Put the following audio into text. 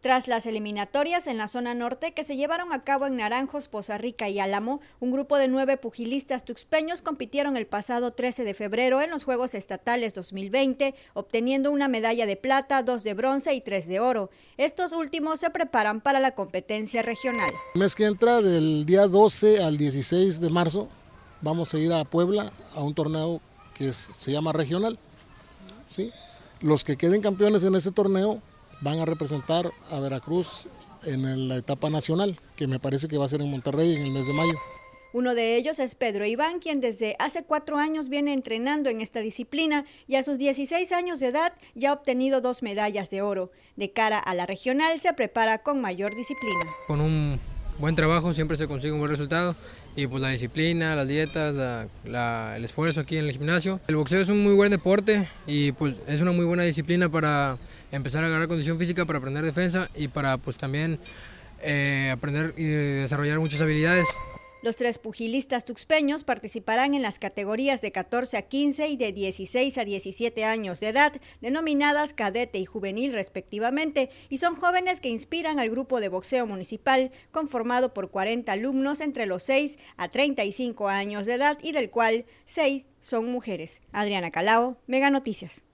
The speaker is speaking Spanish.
Tras las eliminatorias en la zona norte que se llevaron a cabo en Naranjos, Poza Rica y Álamo, un grupo de nueve pugilistas tuxpeños compitieron el pasado 13 de febrero en los Juegos Estatales 2020, obteniendo una medalla de plata, dos de bronce y tres de oro. Estos últimos se preparan para la competencia regional. El mes que entra, del día 12 al 16 de marzo, vamos a ir a Puebla a un torneo que se llama regional. ¿sí? Los que queden campeones en ese torneo van a representar a Veracruz en la etapa nacional, que me parece que va a ser en Monterrey en el mes de mayo. Uno de ellos es Pedro Iván, quien desde hace cuatro años viene entrenando en esta disciplina y a sus 16 años de edad ya ha obtenido dos medallas de oro. De cara a la regional se prepara con mayor disciplina. Con un buen trabajo siempre se consigue un buen resultado y pues la disciplina, las dietas, el esfuerzo aquí en el gimnasio. El boxeo es un muy buen deporte y pues es una muy buena disciplina para empezar a agarrar condición física, para aprender defensa y para pues también eh, aprender y desarrollar muchas habilidades. Los tres pugilistas tuxpeños participarán en las categorías de 14 a 15 y de 16 a 17 años de edad, denominadas cadete y juvenil respectivamente, y son jóvenes que inspiran al grupo de boxeo municipal, conformado por 40 alumnos entre los 6 a 35 años de edad y del cual 6 son mujeres. Adriana Calao, Mega Noticias.